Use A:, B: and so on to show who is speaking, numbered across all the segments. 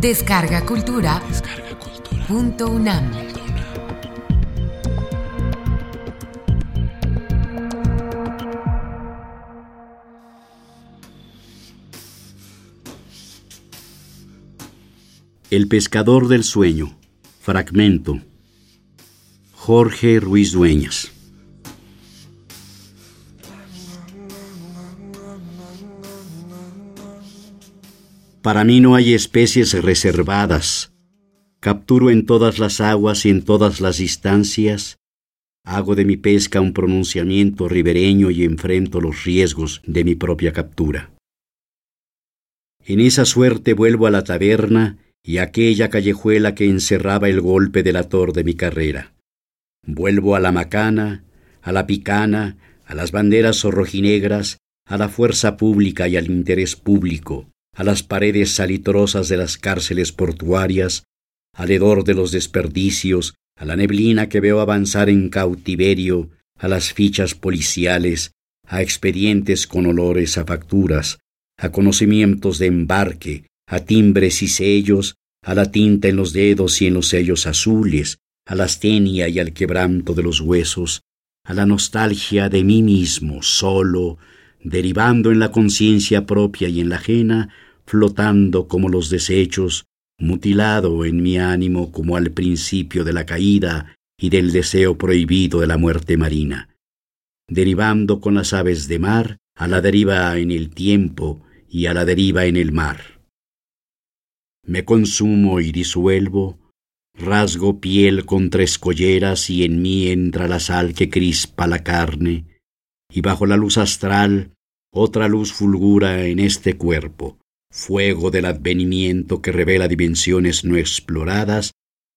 A: Descarga Cultura. Punto UNAM.
B: El pescador del sueño. Fragmento. Jorge Ruiz Dueñas. Para mí no hay especies reservadas. Capturo en todas las aguas y en todas las distancias. Hago de mi pesca un pronunciamiento ribereño y enfrento los riesgos de mi propia captura. En esa suerte vuelvo a la taberna y aquella callejuela que encerraba el golpe delator de mi carrera. Vuelvo a la macana, a la picana, a las banderas rojinegras, a la fuerza pública y al interés público, a las paredes salitrosas de las cárceles portuarias, al hedor de los desperdicios, a la neblina que veo avanzar en cautiverio, a las fichas policiales, a expedientes con olores a facturas, a conocimientos de embarque, a timbres y sellos, a la tinta en los dedos y en los sellos azules, a la astenia y al quebranto de los huesos, a la nostalgia de mí mismo, solo, derivando en la conciencia propia y en la ajena, flotando como los desechos, mutilado en mi ánimo como al principio de la caída y del deseo prohibido de la muerte marina, derivando con las aves de mar a la deriva en el tiempo y a la deriva en el mar. Me consumo y disuelvo, rasgo piel contra escolleras y en mí entra la sal que crispa la carne, y bajo la luz astral otra luz fulgura en este cuerpo, fuego del advenimiento que revela dimensiones no exploradas,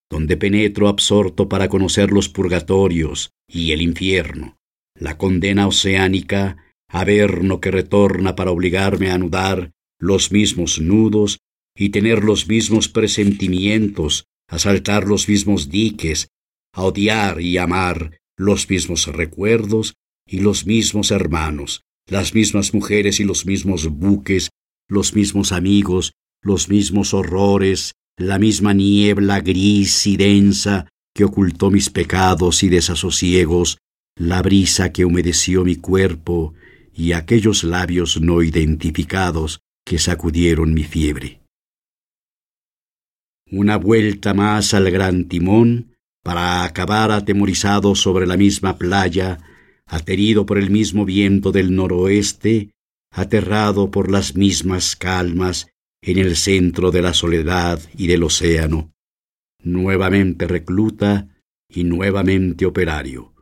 B: donde penetro absorto para conocer los purgatorios y el infierno, la condena oceánica, averno que retorna para obligarme a anudar los mismos nudos y tener los mismos presentimientos, a saltar los mismos diques, a odiar y amar los mismos recuerdos y los mismos hermanos, las mismas mujeres y los mismos buques, los mismos amigos, los mismos horrores, la misma niebla gris y densa que ocultó mis pecados y desasosiegos, la brisa que humedeció mi cuerpo y aquellos labios no identificados que sacudieron mi fiebre. Una vuelta más al gran timón para acabar atemorizado sobre la misma playa, aterido por el mismo viento del noroeste, aterrado por las mismas calmas en el centro de la soledad y del océano, nuevamente recluta y nuevamente operario,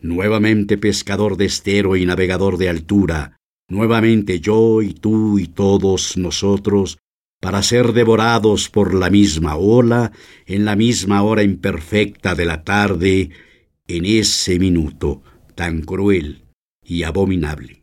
B: nuevamente pescador de estero y navegador de altura, nuevamente yo y tú y todos nosotros, para ser devorados por la misma ola, en la misma hora imperfecta de la tarde, en ese minuto tan cruel y abominable.